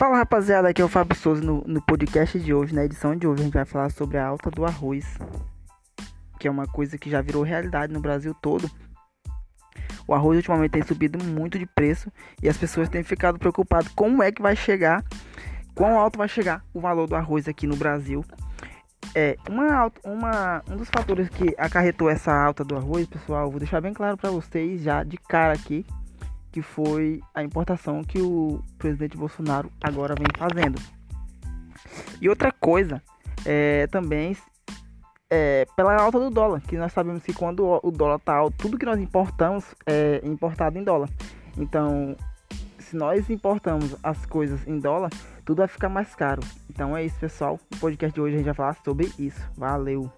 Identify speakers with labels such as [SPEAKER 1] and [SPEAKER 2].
[SPEAKER 1] Fala rapaziada, aqui é o Fábio Souza no, no podcast de hoje, na edição de hoje a gente vai falar sobre a alta do arroz, que é uma coisa que já virou realidade no Brasil todo. O arroz ultimamente tem subido muito de preço e as pessoas têm ficado preocupadas como é que vai chegar, quão alto vai chegar o valor do arroz aqui no Brasil. É, uma, uma, um dos fatores que acarretou essa alta do arroz, pessoal, vou deixar bem claro para vocês já de cara aqui, que foi a importação que o presidente Bolsonaro agora vem fazendo. E outra coisa é também é, pela alta do dólar, que nós sabemos que quando o dólar está alto, tudo que nós importamos é importado em dólar. Então, se nós importamos as coisas em dólar, tudo vai ficar mais caro. Então é isso, pessoal. No podcast de hoje a gente vai falar sobre isso. Valeu!